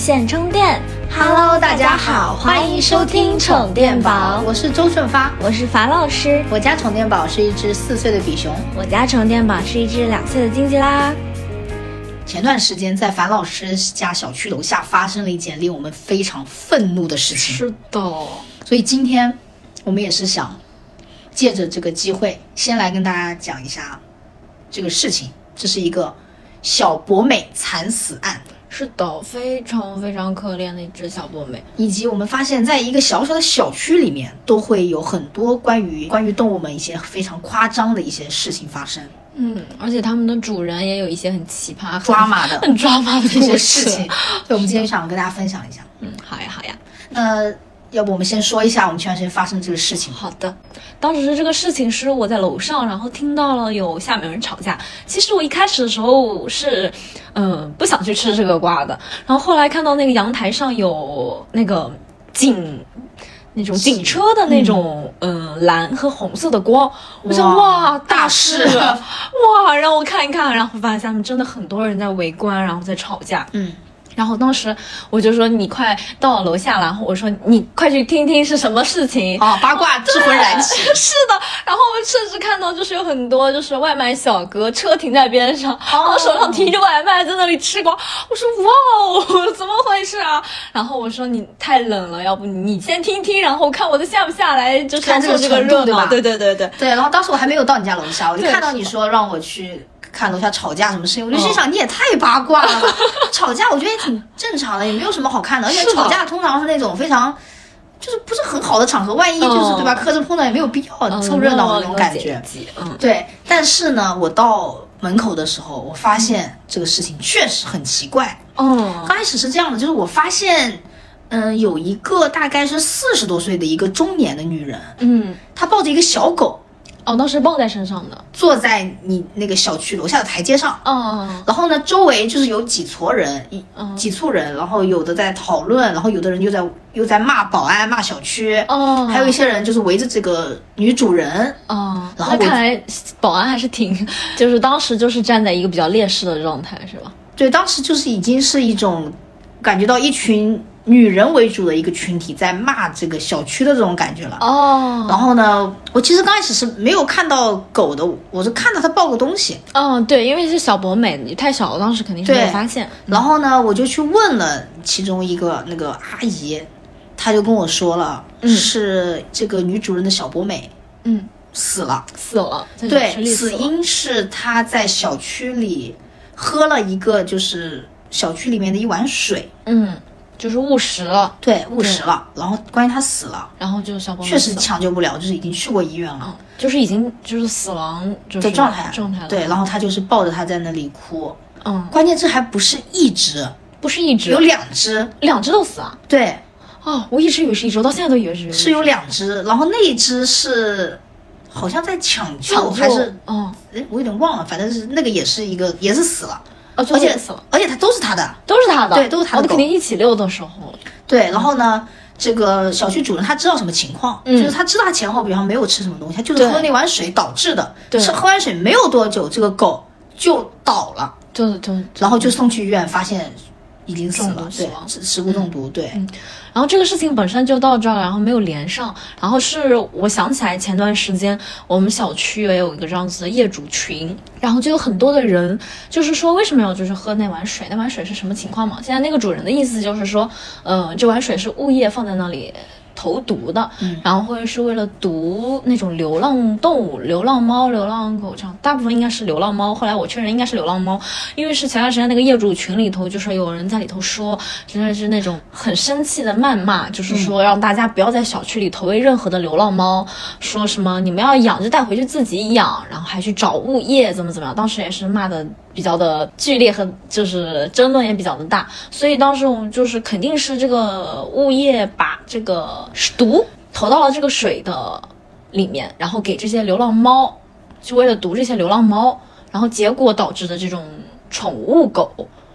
线充电。Hello，大家好，欢迎收听宠电宝，我是周顺发。我是樊老师，我家宠电宝是一只四岁的比熊。我家充电宝是一只两岁的金吉拉。前段时间在樊老师家小区楼下发生了一件令我们非常愤怒的事情，是的，所以今天我们也是想借着这个机会，先来跟大家讲一下这个事情。这是一个小博美惨死案，是的，非常非常可怜的一只小博美。以及我们发现，在一个小小的小区里面，都会有很多关于关于动物们一些非常夸张的一些事情发生，嗯，而且他们的主人也有一些很奇葩、抓马的很抓马的一些事情。所以我们今天想跟大家分享一下。嗯，好呀，好呀。那要不我们先说一下我们前段时间发生这个事情。好的，当时这个事情是我在楼上，然后听到了有下面有人吵架。其实我一开始的时候是，嗯、不想去吃这个瓜的。然后后来看到那个阳台上有那个警，那种警车的那种，嗯、蓝和红色的光，我想哇哇，大事，哇，让我看一看。然后发现下面真的很多人在围观，然后在吵架。嗯，然后当时我就说你快到楼下了，然后我说你快去听听是什么事情。啊，八卦之魂燃起。是的，然后我甚至看到就是有很多就是外卖小哥车停在边上，然后手上提着外卖在那里吃瓜。我说哇哦，怎么回事啊？然后我说你太冷了，要不你先听听，然后看我的下不下来，就是看这个热闹。对对对对。对，然后当时我还没有到你家楼下，我就看到你说让我去看楼下吵架什么事情，我就心想你也太八卦了吧。吵架我觉得也挺正常的，也没有什么好看的，而且吵架通常是那种非常。就是不是很好的场合，万一就是、嗯对吧？磕着碰到也没有必要嗯凑热闹的那种感觉。嗯，对，但是呢，我到门口的时候，我发现这个事情确实很奇怪。哦，刚开始是这样的，就是我发现，嗯，有一个大概是四十多岁的一个中年的女人，嗯，她抱着一个小狗，哦，当时抱在身上的。坐在你那个小区楼下的台阶上。哦，然后呢，周围就是有几撮人，一嗯几簇人，然后有的在讨论，然后有的人又在又在骂保安、骂小区，哦，还有一些人就是围着这个女主人。哦，然后看来保安还是挺，就是当时就是站在一个比较劣势的状态，是吧？对，当时就是已经是一种感觉到一群女人为主的一个群体在骂这个小区的这种感觉了。哦，然后呢，我其实刚开始是没有看到狗的，我是看到它抱个东西，嗯，对，因为是小博美，你太小了，当时肯定是没有发现。然后呢，我就去问了其中一个那个阿姨，她就跟我说了，是这个女主人的小博美嗯，死了，死了，对。死因是她在小区里喝了一个就是小区里面的一碗水，嗯，就是误食了，对，误食了，然后关于他死了，然后就小博美确实抢救不了，就是已经去过医院了。嗯，就是已经就是死亡就是的状态，状态了。对，然后他就是抱着他在那里哭，嗯，关键这还不是一只，不是一只有，两只，两只都死啊！对，哦，我一直以为是一只，我到现在都以为是是有两只，然后那一只是好像在抢救抢救还是，嗯，哎，我有点忘了，反正是那个也是一个也是死了，哦，而且死了，而且它都是他的，都是他的，对都是他的狗。我肯定一起遛的时候，对，然后呢。这个小区主人他知道什么情况，嗯。就是他知道他前后比方没有吃什么东西，他就是对。喝那碗水导致的。对。是喝完水没有多久，这个狗就倒了，就就。然后就送去医院，发现已经死中了，对毒死亡，食食物中毒，对，嗯然后这个事情本身就到这儿了，然后没有连上。然后是我想起来前段时间我们小区也有一个这样子的业主群，然后就有很多的人就是说为什么要就是喝那碗水？那碗水是什么情况嘛？现在那个主人的意思就是说，呃，这碗水是物业放在那里。投毒的，然后或者是为了毒那种流浪动物，流浪猫、流浪狗这样，大部分应该是流浪猫。后来我确认应该是流浪猫，因为是前段时间那个业主群里头，就是有人在里头说，真的是那种很生气的谩骂，就是说让大家不要在小区里投喂任何的流浪猫，说什么你们要养就带回去自己养，然后还去找物业怎么怎么样。当时也是骂的比较的剧烈和就是争论也比较的大，所以当时我们就是肯定是这个物业把这个毒投到了这个水的里面，然后给这些流浪猫，就为了毒这些流浪猫，然后结果导致的这种宠物狗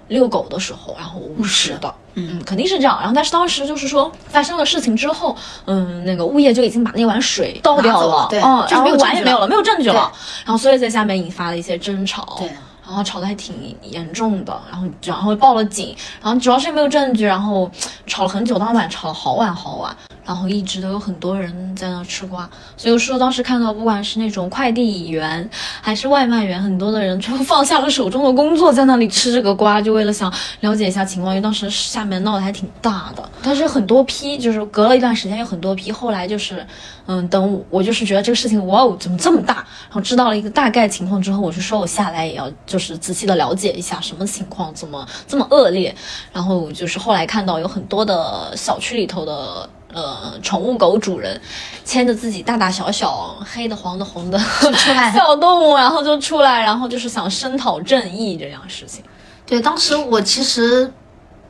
遛狗的时候，然后误食的。嗯，肯定是这样。然后，但是当时就是说发生了事情之后，嗯，那个物业就已经把那碗水倒掉了对嗯，就是没有然后碗也没有了，没有证据了。然后，所以在下面引发了一些争吵。对然后吵得还挺严重的，然后然后报了警，然后主要是没有证据，然后吵了很久，当晚吵了好晚好晚，然后一直都有很多人在那吃瓜，所以说当时看到不管是那种快递员还是外卖员，很多的人就放下了手中的工作，在那里吃这个瓜，就为了想了解一下情况，因为当时下面闹得还挺大的，但是很多批就是隔了一段时间有很多批，后来就是嗯，等我就是觉得这个事情哇哦怎么这么大，然后知道了一个大概情况之后，我就说我下来也要就是仔细的了解一下什么情况，怎么这么恶劣，然后就是后来看到有很多的小区里头的。呃，宠物狗主人牵着自己大大小小、黑的、黄的、红的出来小动物，然后就出来，然后就是想声讨正义这样事情。对，当时我其实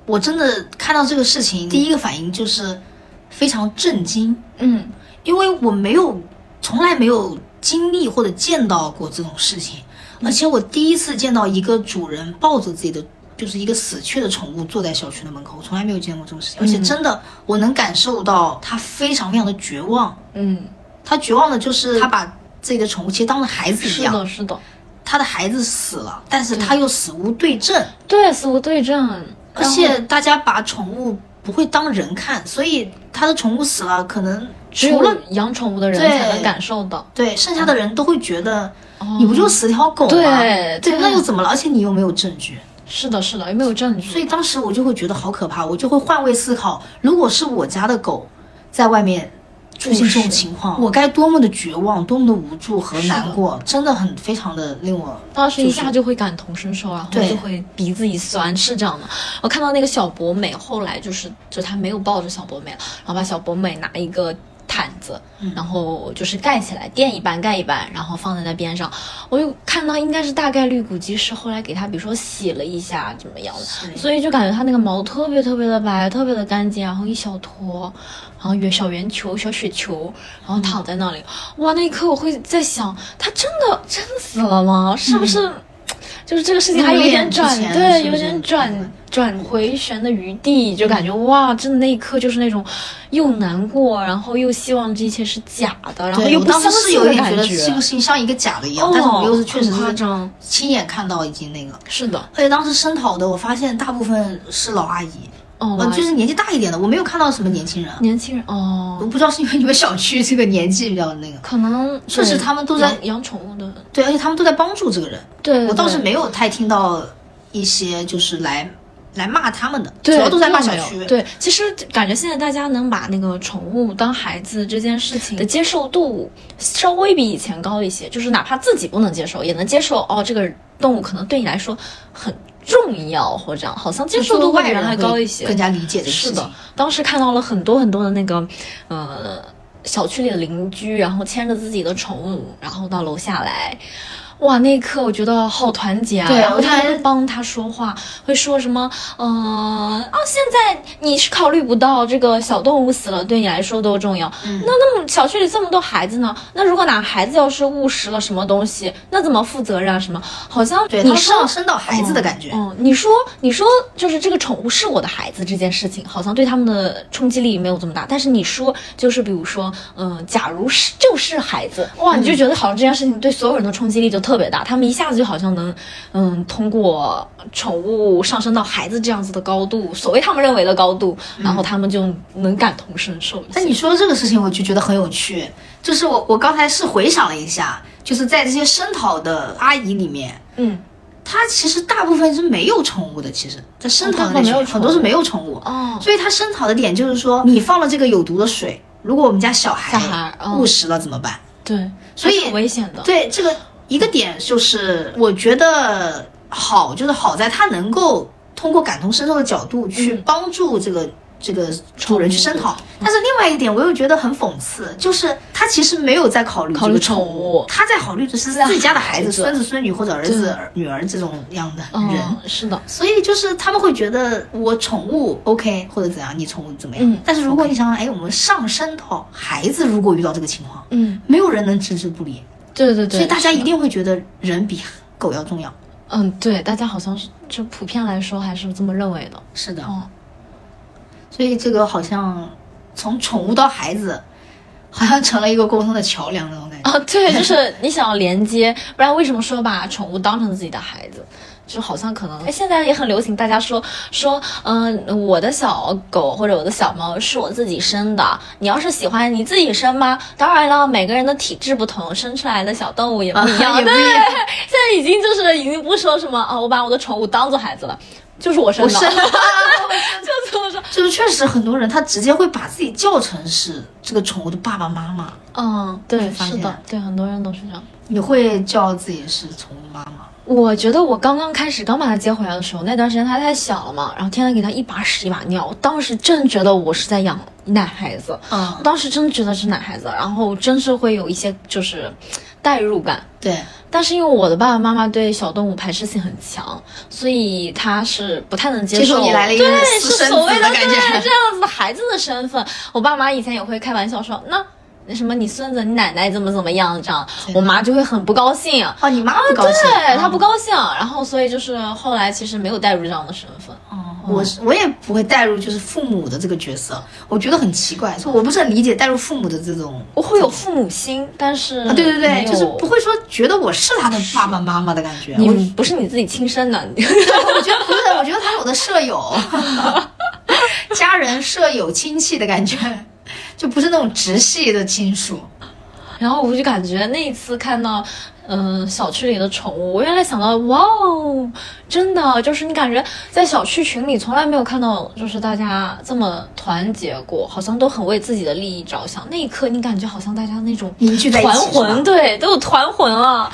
我真的看到这个事情，第一个反应就是非常震惊，嗯因为我没有从来没有经历或者见到过这种事情，而且我第一次见到一个主人抱着自己的就是一个死去的宠物坐在小区的门口，我从来没有见过这种事情，而且真的我能感受到他非常非常的绝望，嗯，他绝望的就是他把自己的宠物其实当成孩子一样，是的，是的，他的孩子死了，但是他又死无对证，对，死无对证，而且大家把宠物不会当人看，所以他的宠物死了，可能除了养宠物的人才能感受到。对剩下的人都会觉得。哦你不就死条狗吗？对，对对那又怎么了？而且你又没有证据，是的，是的，又没有证据？所以当时我就会觉得好可怕，我就会换位思考，如果是我家的狗在外面出现这种情况，我该多么的绝望，多么的无助和难过，真的很非常的令我当时一下就会感同身受，然后就会鼻子一酸，是这样的。我看到那个小博美，后来就是就他没有抱着小博美了，然后把小博美拿一个毯子，然后就是盖起来，垫一半盖一半，然后放在那边上。我就看到应该是大概率估计是后来给他比如说洗了一下怎么样的，所以就感觉他那个毛特别特别的白，特别的干净，然后一小坨，然后圆小圆球、小雪球，然后躺在那里。哇，那一刻我会在想，他真的真的死了吗？是不是？就是这个事情还有点转，对，有点转转回旋的余地，就感觉哇，真的那一刻就是那种又难过，然后又希望这一切是假的，然后我又不相当时是有信的感点觉得这个事情像一个假的一样，但是我又是确实是夸是张，亲眼看到已经那个，是的，而且当时声讨的，我发现大部分是老阿姨，哦，呃，就是年纪大一点的，我没有看到什么年轻人。年轻人哦我，不知道是因为你们小区这个年纪比较那个，可能确实他们都在养养宠物的，对，而且他们都在帮助这个人。对，我倒是没有太听到一些就是来来骂他们的，主，要都在骂小区。对，其实感觉现在大家能把那个宠物当孩子这件事情的接受度稍微比以前高一些，就是哪怕自己不能接受，也能接受哦，这个动物可能对你来说很重要，或者这样，好像接受度会比原来高一些。更加理解的是的。，当时看到了很多很多的那个，呃，小区里的邻居，然后牵着自己的宠物，然后到楼下来。哇，那一刻我觉得好团结啊！对然后他我还会帮他说话，会说什么？呃啊，现在你是考虑不到这个小动物死了对你来说多重要。嗯那那么小区里这么多孩子呢？那如果哪孩子要是误食了什么东西，那怎么负责任啊？什么？好像你说上升到孩子的感觉。嗯，你说你说就是这个宠物是我的孩子这件事情，好像对他们的冲击力没有这么大。但是你说就是比如说，嗯、假如是就是孩子，哇，你就觉得好像这件事情对所有人的冲击力就特别大，他们一下子就好像能，嗯，通过宠物上升到孩子这样子的高度，所谓他们认为的高度，然后他们就能感同身受一些。但你说这个事情，我就觉得很有趣。就是我我刚才是回想了一下，就是在这些声讨的阿姨里面，嗯，她其实大部分是没有宠物的。其实，在声讨的那哦大部分没有群很多是没有宠物。哦，所以他声讨的点就是说，你放了这个有毒的水，如果我们家小孩误食了怎么办？对，所以很危险的。对这个一个点就是，我觉得好，就是好在他能够通过感同身受的角度去嗯帮助这个。这个主人去声讨，但是另外一点我又觉得很讽刺，就是他其实没有在考虑考虑这个宠宠物他在考虑的是自己家的孩子、孙子、孙女或者儿子、女儿这种样的人。嗯，是的，所以就是他们会觉得我宠物 OK 或者怎样，你宠物怎么样？嗯但是如果你想想，哎，我们上升到孩子，如果遇到这个情况，嗯，没有人能置之不理，对对对，所以大家一定会觉得人比狗要重要。嗯，对，大家好像是就普遍来说还是这么认为的。是的，哦，所以这个好像从宠物到孩子，好像成了一个沟通的桥梁那种感觉。啊，对，就是你想要连接，不然为什么说把宠物当成自己的孩子？就好像可能，哎，现在也很流行，大家说说，嗯、我的小狗或者我的小猫是我自己生的，你要是喜欢，你自己生吗？当然了，每个人的体质不同，生出来的小动物也不一样，啊也不对，一样。现在已经就是已经不说什么哦，我把我的宠物当做孩子了，就是我生的，我生的，就这么说，就是确实很多人他直接会把自己叫成是这个宠物的爸爸妈妈。嗯，对，是的，对，很多人都是这样。你会叫自己是宠物妈妈？我觉得我刚刚开始刚把它接回来的时候，那段时间它太小了嘛，然后天天给它一把屎一把尿，我当时真觉得我是在养奶孩子，嗯我当时真觉得是奶孩子，然后真是会有一些就是代入感。对，但是因为我的爸爸妈妈对小动物排斥性很强，所以他是不太能接受你来了一个对私生是所谓子的感觉对这样子的孩子的身份。我爸妈以前也会开玩笑说，那那什么你孙子你奶奶怎么怎么样这样，我妈就会很不高兴。哦，你妈不高兴，对她不嗯高兴，然后所以就是后来其实没有带入这样的身份。哦我是我也不会带入就是父母的这个角色，我觉得很奇怪，所以我不是很理解带入父母的这种。我会有父母心，但是啊，对对对，就是不会说觉得我是他的爸爸妈妈的感觉。你不是你自己亲生的，我觉得不是，我觉得他是我的舍友，家人、舍友、亲戚的感觉，就不是那种直系的亲属。然后我就感觉那一次看到，嗯、小区里的宠物，我原来想到，哇哦，真的就是你感觉在小区群里从来没有看到，就是大家这么团结过，好像都很为自己的利益着想。那一刻，你感觉好像大家那种凝聚在一起团魂，对，都有团魂了。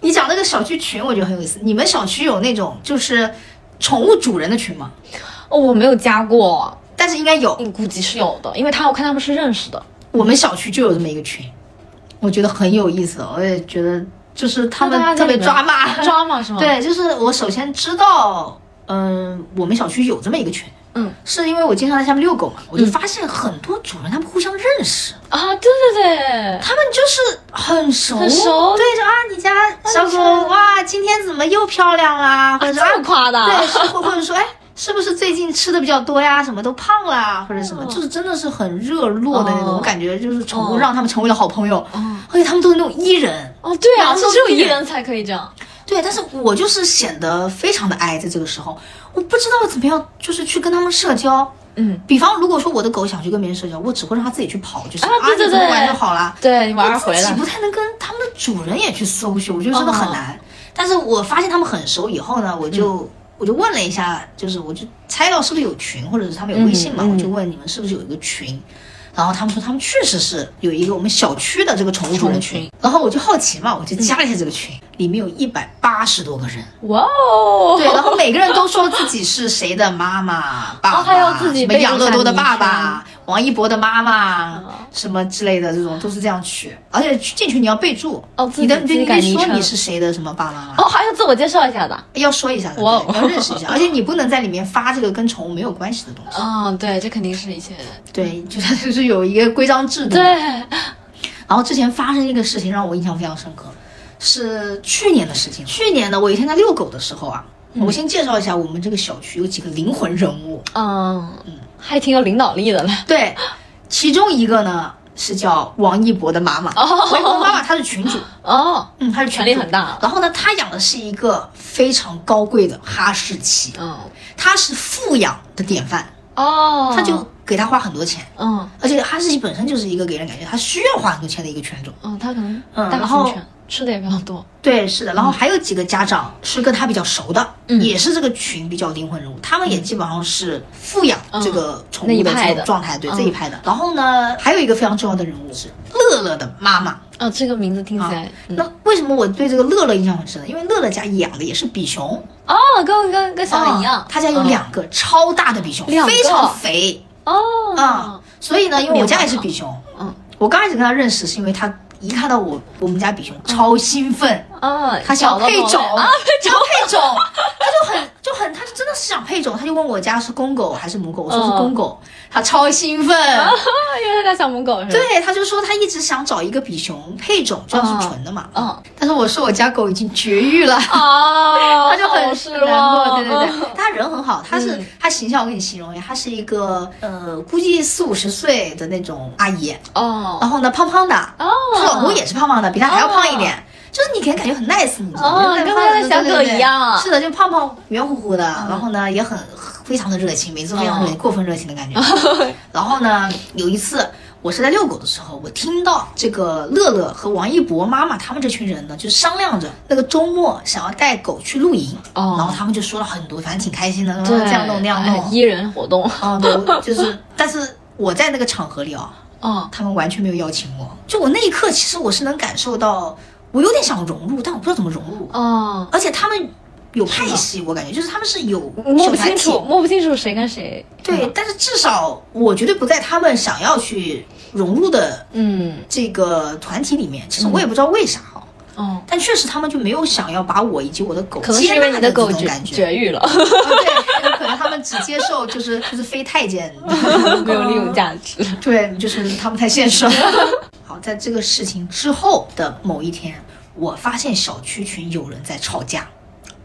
你讲那个小区群，我觉得很有意思。你们小区有那种就是宠物主人的群吗？哦，我没有加过，但是应该有，估计是。有的，因为他我看他们是认识的。我们小区就有这么一个群，我觉得很有意思。我也觉得就是他们特别抓马，抓马是吗？，对，就是我首先知道，嗯、我们小区有这么一个群，嗯。是因为我经常在下面遛狗嘛，我就发现很多主人他们互相认识，啊，对对对，他们就是很熟，很熟？对着啊，你家小狗哇，今天怎么又漂亮啦，或者啊这么夸的，对，是或或者说，哎，是不是最近吃的比较多呀？什么都胖啦，或者什么，就是真的是很热络的那种。哦我感觉就是宠物哦让他们成为了好朋友，哦而且他们都是那种 E 人。哦，对啊，是只有都是一人才可以这样。对，但是我就是显得非常的 I，在这个时候，我不知道怎么样，就是去跟他们社交。嗯，比方，如果说我的狗想去跟别人社交，我只会让它自己去跑，就是啊对对对玩就好了。对你玩回来，不太能跟他们的主人也去 social，我觉得真的很难。但是我发现他们很熟以后呢，我就、我就问了一下，就是我就猜到是不是有群，或者是他们有微信嘛，我就问你们是不是有一个群。然后他们说他们确实是有一个我们小区的这个宠物宠物群，然后我就好奇嘛，我就加了一下这个群，里面有一百八十多个人，哇哦，对，然后每个人都说自己是谁的妈妈、爸爸，哦还要自己什么养乐多的爸爸、王一博的妈妈哦，什么之类的，这种都是这样取。而且进去你要备注，哦你的你得说你是谁的什么爸爸妈妈，哦，还要自我介绍一下的。要说一下的，要认识一下。而且你不能在里面发这个跟宠物没有关系的东西。嗯，对，这肯定是一些对，就是就是有一个规章制度。对，然后之前发生一个事情让我印象非常深刻，是去年的事情。去年呢，我有一天在遛狗的时候啊，我先介绍一下我们这个小区有几个灵魂人物。嗯，还挺有领导力的嘞。对，其中一个呢是叫王一博的妈妈，哦。王一博的妈妈她是群主，哦，嗯，她是权力很大然后呢，她养的是一个非常高贵的哈士奇，嗯，她是富养的典范，哦，她就给她花很多钱。嗯。而且哈士奇本身就是一个给人感觉他需要花很多钱的一个犬种。嗯，他可能嗯大然后型犬吃的也比较多。对，是的。然后还有几个家长是跟他比较熟的，嗯也是这个群比较灵魂人物，他们也基本上是富养这个宠物的这种状态，对嗯这一派的。然后呢，还有一个非常重要的人物是乐乐的妈妈。哦，这个名字听起来，嗯那为什么我对这个乐乐印象很深呢？因为乐乐家养的也是比熊，哦，跟跟跟小美一样啊，他家有两个超大的比熊，非常肥哦啊。所以呢，因为我家也是比熊，嗯，我刚开始跟他认识是因为他一看到我我们家比熊超兴奋，嗯，他想配种，啊，想配种，他就很就很，他就真的是想配种，他就问我家是公狗还是母狗，我说是公狗，他超兴奋。啊 因为他家小母狗是吧？对，他就说他一直想找一个比熊配种，这样是纯的嘛。嗯，但是我说我家狗已经绝育了。哦，他就很失难过，望，对对对，他人很好，他是、嗯他形象我给你形容一下，他是一个呃，估计四五十岁的那种阿姨，哦然后呢胖胖的，哦，她老公也是胖胖的，比她还要胖一点。就是你给人感觉很 nice，你知道吗？哦跟就是胖那个小狗一样嗯是的，就胖胖圆乎乎的，然后呢也很非常的热情，每次都非常热情，哦过分热情的感觉。然后呢，有一次我是在遛狗的时候，我听到这个乐乐和王一博妈妈他们这群人呢，就商量着那个周末想要带狗去露营，哦然后他们就说了很多，反正挺开心的，说对，这样弄那样哎弄。一人活动，哦，对，就是，但是我在那个场合里啊、哦，他们完全没有邀请我。就我那一刻，其实我是能感受到，我有点想融入，但我不知道怎么融入。哦，而且他们有派系，我感觉就是他们是有摸不清楚，摸不清楚谁跟谁，对，但是至少我绝对不在他们想要去融入的嗯，这个团体里面。其实我也不知道为啥啊，哦，但确实他们就没有想要把我以及我的狗可能是因为你的狗。绝育了，啊对，有可能他们只接受就是就是非太监，没有利用价值，对，就是他们太现实。了。好，在这个事情之后的某一天，我发现小区群有人在吵架。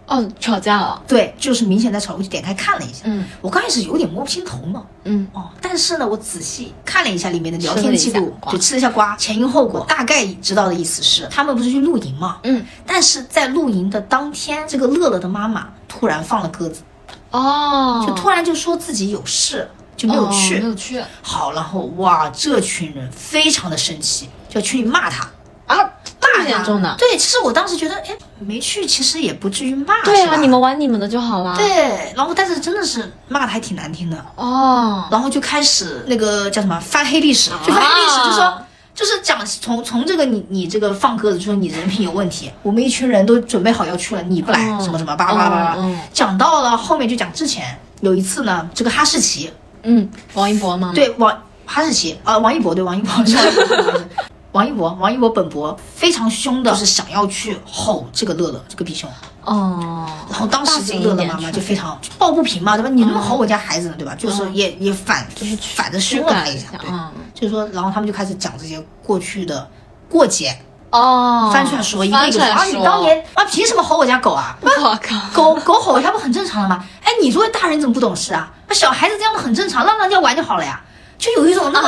哦，吵架了，对，就是明显在吵，我就点开看了一下。嗯。我刚开始有点摸不清头脑。嗯，哦，但是呢，我仔细看了一下里面的聊天记录，瓜。就吃了一下瓜，前因后果，大概知道的意思是，他们不是去露营嘛？嗯，但是在露营的当天，这个乐乐的妈妈突然放了鸽子，哦，就突然就说自己有事，就没有去。哦没有去。好，然后哇，这群人非常的生气，就去骂他，啊，这么骂他严重的，对，其实我当时觉得，哎，没去，其实也不至于骂，对啊，你们玩你们的就好了，，对，然后但是真的是骂的还挺难听的，哦，然后就开始那个叫什么翻黑历史，就翻黑历史，就说。就是讲从从这个你你这个放鸽子，就说你人品有问题，我们一群人都准备好要去了，你不来，嗯。什么什么叭叭叭叭讲到了后面就讲之前有一次呢，这个哈士奇嗯，王一博吗？，对王哈士奇啊、王一博对王一博是王一博王一博王一博本博非常凶的，就是想要去吼这个乐乐这个比熊，哦，然后当时这个乐乐妈妈就非常抱不平嘛，对吧？你那么吼我家孩子呢，对吧？就是也也反就是反着凶了他一下，对，嗯，就是说，然后他们就开始讲这些过去的过节，哦，翻出来说，一个一个说啊，你当年啊凭什么吼我家狗啊？我靠，狗狗吼一下不很正常的吗？哎，你作为大人怎么不懂事啊？那小孩子这样的很正常，让人家玩就好了呀。就有一种那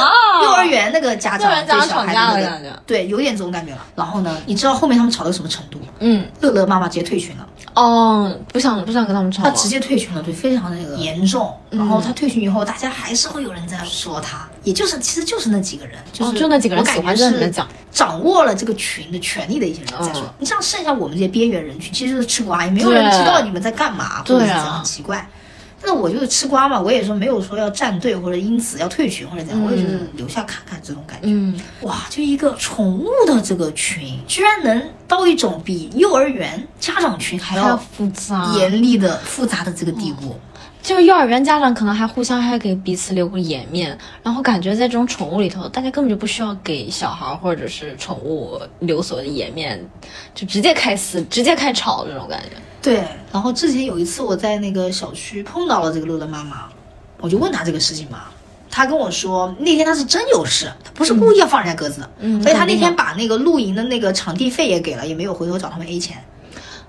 幼儿园那个家长对小孩的那个对，有点这种感觉了。然后呢，你知道后面他们吵到什么程度？嗯，乐乐妈妈直接退群了。哦，不想不想跟他们吵了，他直接退群了，对，非常的那个严重。然后他退群以后，大家还是会有人在说他，也就是其实就是那几个人，就是、哦就那几个人我感喜欢觉是掌握了这个群的权利的一些人在说。嗯你像剩下我们这些边缘人群，其实就是吃瓜，也没有人知道你们在干嘛，或者是怎样，很奇怪。那我就是吃瓜嘛，我也说没有说要站队或者因此要退群或者怎样，我也就是留下看看这种感觉。嗯，哇，就一个宠物的这个群，居然能到一种比幼儿园家长群还要复杂，严厉的、复杂的这个地步。就是幼儿园家长可能还互相还给彼此留个颜面，然后感觉在这种宠物里头，大家根本就不需要给小孩或者是宠物留所谓的颜面，就直接开撕，直接开吵这种感觉。对，然后之前有一次我在那个小区碰到了这个乐乐妈妈，我就问她这个事情嘛，她跟我说那天她是真有事，她不是故意要放人家鸽子的，嗯所以她那天把那个露营的那个场地费也给了，也没有回头找他们 A 钱。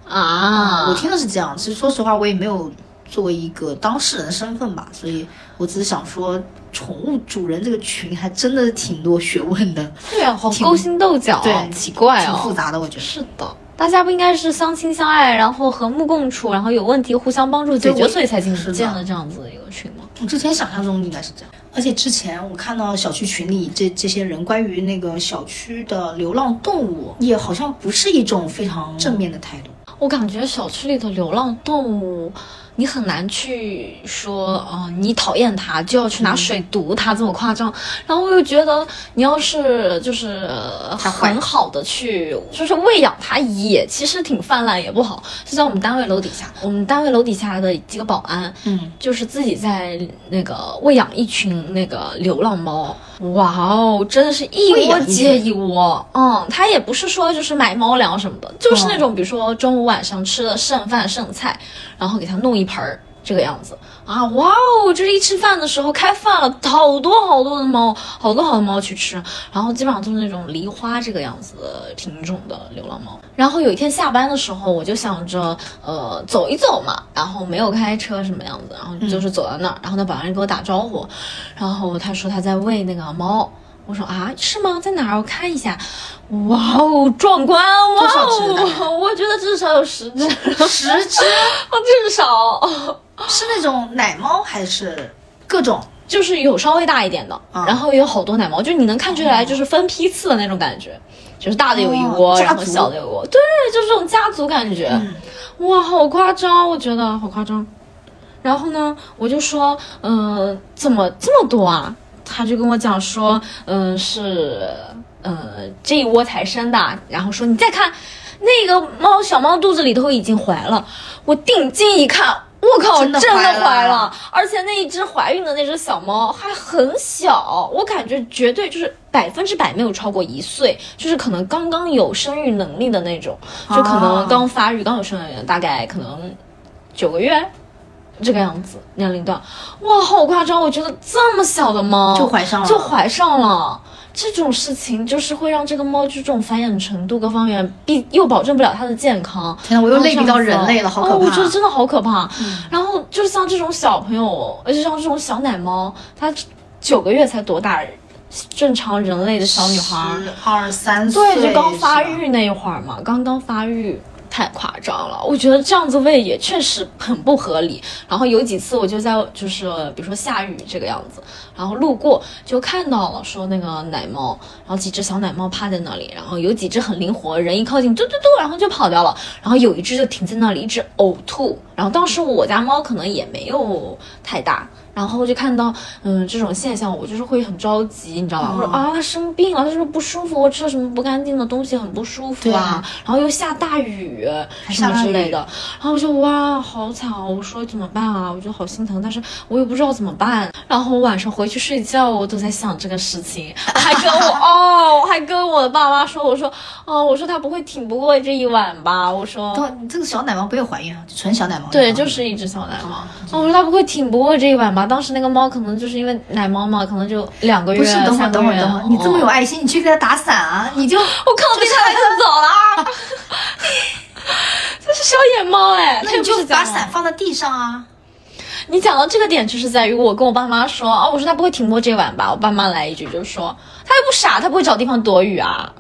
啊，我听的是这样，其实说实话我也没有作为一个当事人的身份吧，所以我只是想说，宠物主人这个群还真的挺多学问的，对啊，好勾心斗角，对奇怪挺复哦。杂的，我觉得。是的，大家不应该是相亲相爱，然后和睦共处，然后有问题互相帮助解决，所以才建了这样子的一个群吗？我之前想象中应该是这样，而且之前我看到小区群里这这些人关于那个小区的流浪动物，也好像不是一种非常正面的态度。我感觉小区里的流浪动物，你很难去说，哦、你讨厌它就要去拿水毒它这么夸张。然后我又觉得，你要是就是很好的去，就是喂养它，也其实挺泛滥，也不好。就在我们单位楼底下，我们单位楼底下的几个保安，嗯，就是自己在那个喂养一群那个流浪猫，哇哦，真的是一窝接一窝。嗯，他也不是说就是买猫粮什么的，就是那种比如说中午晚上吃的剩饭剩菜，然后给它弄一盆儿。这个样子啊，哇哦！就是一吃饭的时候开饭了，好多好多的猫，好多好多猫去吃，然后基本上都是那种梨花这个样子品种的流浪猫。然后有一天下班的时候，我就想着呃走一走嘛，然后没有开车什么样子，然后就是走到那儿，然后那保安就给我打招呼，然后他说他在喂那个猫。我说啊，是吗？在哪儿？我看一下。哇哦，壮观！哇哦，我觉得至少有十只，十只，至少是那种奶猫还是各种？就是有稍微大一点的，然后也有好多奶猫，就你能看出来，就是分批次的那种感觉，就是大的有一窝，然后小的有窝，对，就是这种家族感觉。哇，好夸张，我觉得好夸张。然后呢，我就说，嗯，怎么这么多啊？他就跟我讲说，嗯，是，呃，这一窝才生的，然后说你再看，那个猫小猫肚子里头已经怀了。我定睛一看，我靠，真的怀了，而且那一只怀孕的那只小猫还很小，我感觉绝对就是百分之百没有超过一岁，就是可能刚刚有生育能力的那种，就可能刚发育，刚有生育，大概可能九个月。这个样子年龄段，哇，好夸张！我觉得这么小的猫就怀上了，就怀上了，这种事情就是会让这个猫就这种繁衍程度各方面，必又保证不了它的健康。天呐，我又类比到人类了，好可怕！我觉得真的好可怕。然后就是像这种小朋友，而且像这种小奶猫，它九个月才多大？正常人类的小女孩，二三岁，对，就刚发育那一会儿嘛，刚刚发育。太夸张了，我觉得这样子喂也确实很不合理。然后有几次我就在就是比如说下雨这个样子，然后路过就看到了说那个奶猫，然后几只小奶猫趴在那里，然后有几只很灵活，人一靠近嘟嘟嘟，然后就跑掉了。然后有一只就停在那里一直呕吐。然后当时我家猫可能也没有太大。然后就看到，嗯，这种现象，我就是会很着急，你知道吧？我说啊，他生病了，他是不舒服，我吃了什么不干净的东西，很不舒服啊。然后又下大雨，什么之类的。然后我就哇，好惨啊！我说怎么办啊？我觉得好心疼，但是我又不知道怎么办。然后我晚上回去睡觉，我都在想这个事情，还跟我 哦，我还跟我的爸妈说，我说哦，我说他不会挺不过这一晚吧？我说，你这个小奶猫不要怀孕啊？纯小奶猫？对，就是一只小奶猫。我说他不会挺不过这一晚吧？当时那个猫可能就是因为奶猫嘛，可能就两个月。不是，等会儿，等会儿，等会儿，你这么有爱心，你去给它打伞啊！你就我靠，被它就走了。这是小野猫哎，那你就把伞放在地上啊。你讲到这个点，就是在于我跟我爸妈说啊，我说它不会停播这晚吧？我爸妈来一句，就说它又不傻，它不会找地方躲雨啊。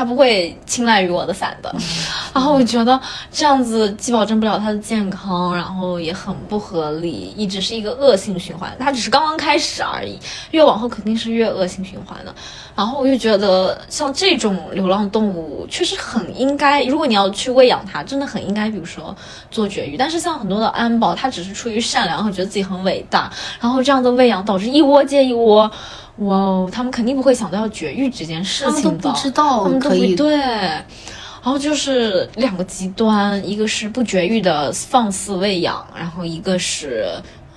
它不会青睐于我的伞的，然后我觉得这样子既保证不了它的健康，然后也很不合理，一直是一个恶性循环。它只是刚刚开始而已，越往后肯定是越恶性循环的。然后我就觉得像这种流浪动物确实很应该，如果你要去喂养它，真的很应该，比如说做绝育。但是像很多的安保，它只是出于善良和觉得自己很伟大，然后这样的喂养导致一窝接一窝。哇哦，他们肯定不会想到要绝育这件事情的，他们都不知道他们可以对，然后就是两个极端，一个是不绝育的放肆喂养，然后一个是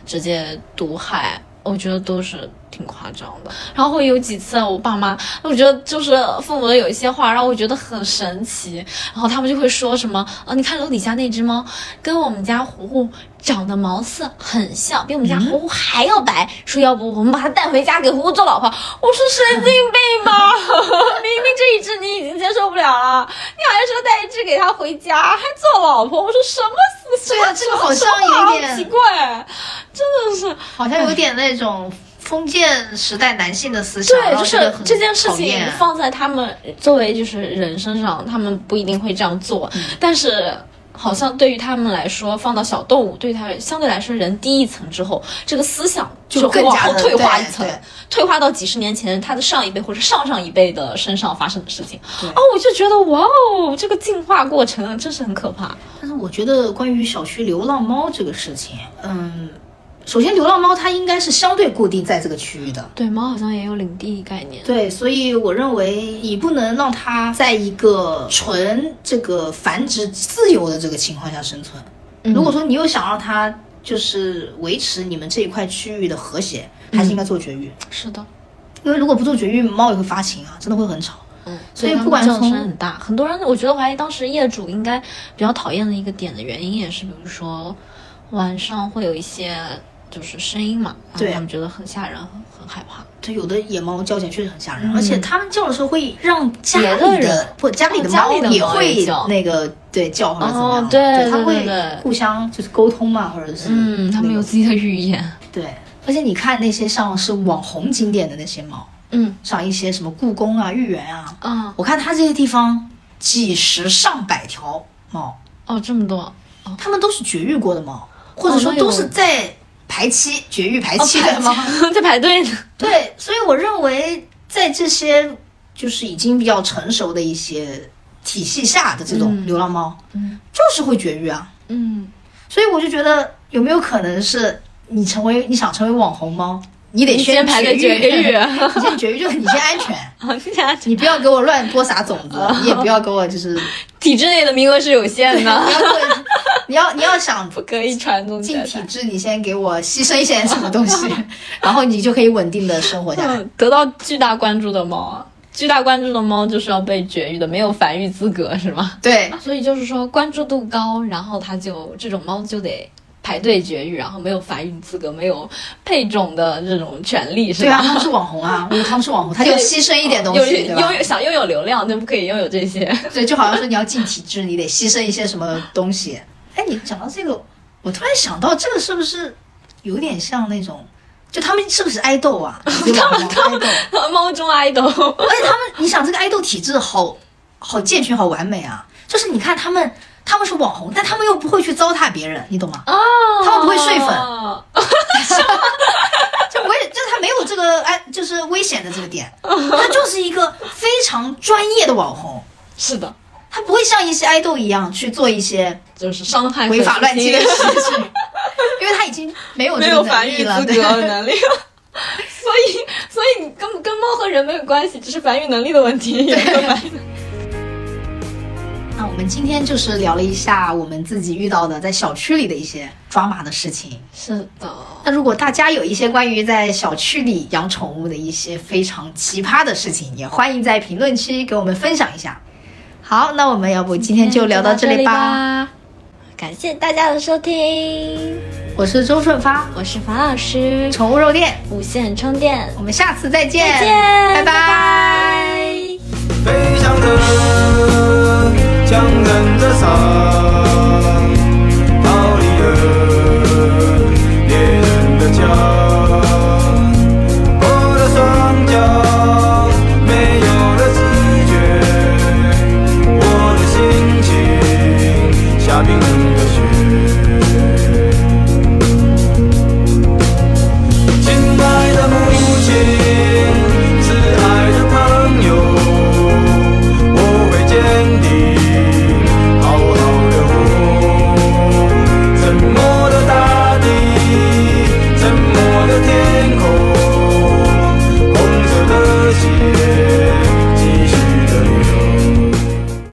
直接毒害，我觉得都是。挺夸张的，然后有几次我爸妈，我觉得就是父母的有一些话让我觉得很神奇，然后他们就会说什么，呃，你看楼底下那只猫跟我们家糊糊长得毛色很像，比我们家糊糊还要白，说要不我们把它带回家给糊糊做老婆。我说神经病吧，明明这一只你已经接受不了了，你还说带一只给他回家还做老婆，我说什么思想？这个好像有点奇怪，真的是好像有点那种。封建时代男性的思想，对，就是这件事情放在他们作为就是人身上，他们不一定会这样做，但是好像对于他们来说，放到小动物，对他相对来说人低一层之后，这个思想就会往后退化一层，退化到几十年前他的上一辈或者上上一辈的身上发生的事情。哦，我就觉得哇哦，这个进化过程真是很可怕。但是我觉得关于小区流浪猫这个事情，嗯。首先，流浪猫它应该是相对固定在这个区域的。对，猫好像也有领地概念。对，所以我认为你不能让它在一个纯这个繁殖自由的这个情况下生存。如果说你又想让它就是维持你们这一块区域的和谐，还是应该做绝育。是的，因为如果不做绝育，猫也会发情啊，真的会很吵。嗯，所以不管从很大，很多人我觉得怀疑当时业主应该比较讨厌的一个点的原因也是，比如说。晚上会有一些就是声音嘛，对他们觉得很吓人，很很害怕。对，有的野猫叫起来确实很吓人，而且它们叫的时候会让家别的里的人或家里的猫会也叫那个对叫或者怎么样，哦对它会互相就是沟通嘛，或者是嗯，它们有自己的语言。对，而且你看那些像是网红景点的那些猫，嗯像一些什么故宫啊、豫园啊，嗯我看它这些地方几十上百条猫，哦，这么多它们都是绝育过的猫，或者说都是在排期绝育排哦期。在排队呢。对，所以我认为在这些就是已经比较成熟的一些体系下的这种嗯。流浪猫，嗯。就是会绝育啊。嗯，所以我就觉得有没有可能是你成为你想成为网红猫，你得先排队绝绝育 你先绝育就是 你先安全，你不要给我乱播撒种子，你也不要给我就是体制内的名额是有限的，给我你要你要想 不可以传宗。进体制，你先给我牺牲一些什么东西，然后你就可以稳定的生活下来。嗯，得到巨大关注的猫啊，巨大关注的猫就是要被绝育的，没有繁育资格是吗？对，所以就是说关注度高，然后它就这种猫就得排队绝育，然后没有繁育资格，没有配种的这种权利是吧对啊，吧？他们是网红啊，他们是网红，他就牺牲一点东西，对吧拥？有想拥有流量就不可以拥有这些。对，就好像说你要进体制，你得牺牲一些什么东西。哎，你讲到这个，我突然想到，这个是不是有点像那种，就他们是不是爱豆啊？有网红爱豆，猫中爱豆，而且他们，你想这个爱豆体制好好健全，好完美啊！就是你看他们，他们是网红，但他们又不会去糟蹋别人，你懂吗？哦，他们不会睡粉 就不会，就是他没有这个哎，就是危险的这个点，他就是一个非常专业的网红。是的，他不会像一些爱豆一样去做一些就是伤害违法乱纪的事情，因为他已经没有没这个有繁育了。格和能力了。所以，所以你跟跟猫和人没有关系，只是繁育能力的问题。有没有繁育那我们今天就是聊了一下我们自己遇到的在小区里的一些抓马的事情。是的，那如果大家有一些关于在小区里养宠物的一些非常奇葩的事情，也欢迎在评论区给我们分享一下。好那我们要不今天就聊到这里吧。感谢大家的收听。我是周顺发。我是樊老师。宠物肉店。无线充电我们下次再见。再见拜拜。拜拜。飞翔强忍